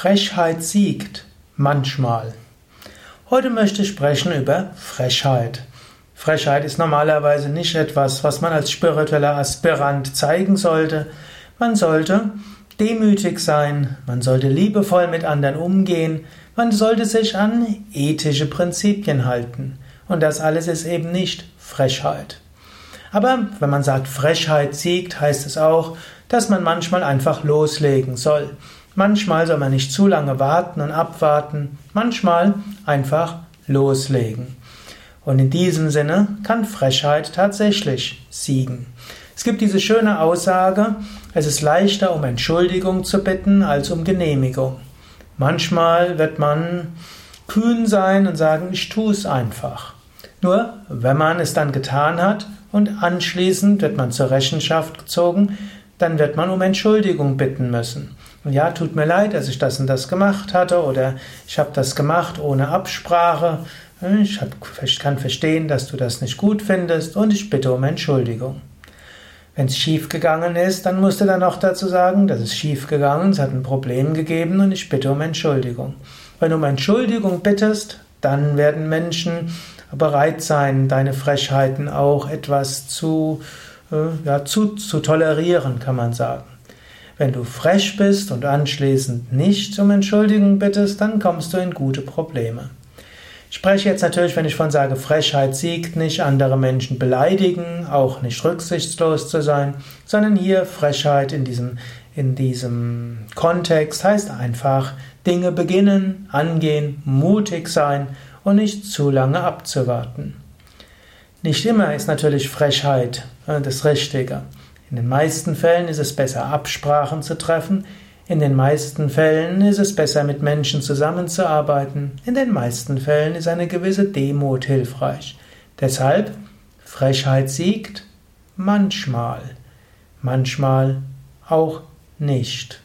Frechheit siegt manchmal. Heute möchte ich sprechen über Frechheit. Frechheit ist normalerweise nicht etwas, was man als spiritueller Aspirant zeigen sollte. Man sollte demütig sein, man sollte liebevoll mit anderen umgehen, man sollte sich an ethische Prinzipien halten. Und das alles ist eben nicht Frechheit. Aber wenn man sagt, Frechheit siegt, heißt es auch, dass man manchmal einfach loslegen soll. Manchmal soll man nicht zu lange warten und abwarten, manchmal einfach loslegen. Und in diesem Sinne kann Frechheit tatsächlich siegen. Es gibt diese schöne Aussage, es ist leichter um Entschuldigung zu bitten als um Genehmigung. Manchmal wird man kühn sein und sagen, ich tue es einfach. Nur wenn man es dann getan hat und anschließend wird man zur Rechenschaft gezogen, dann wird man um Entschuldigung bitten müssen. Und ja, tut mir leid, dass ich das und das gemacht hatte oder ich habe das gemacht ohne Absprache. Ich kann verstehen, dass du das nicht gut findest und ich bitte um Entschuldigung. Wenn es schief gegangen ist, dann musst du dann auch dazu sagen, das ist schief gegangen, es hat ein Problem gegeben und ich bitte um Entschuldigung. Wenn du um Entschuldigung bittest, dann werden Menschen bereit sein, deine Frechheiten auch etwas zu, äh, ja, zu, zu tolerieren, kann man sagen. Wenn du frech bist und anschließend nicht um Entschuldigung bittest, dann kommst du in gute Probleme. Ich spreche jetzt natürlich, wenn ich von sage, Frechheit siegt nicht, andere Menschen beleidigen, auch nicht rücksichtslos zu sein, sondern hier Frechheit in diesem, in diesem Kontext heißt einfach Dinge beginnen, angehen, mutig sein und nicht zu lange abzuwarten. Nicht immer ist natürlich Frechheit äh, das Richtige. In den meisten Fällen ist es besser, Absprachen zu treffen. In den meisten Fällen ist es besser, mit Menschen zusammenzuarbeiten. In den meisten Fällen ist eine gewisse Demut hilfreich. Deshalb, Frechheit siegt manchmal, manchmal auch nicht.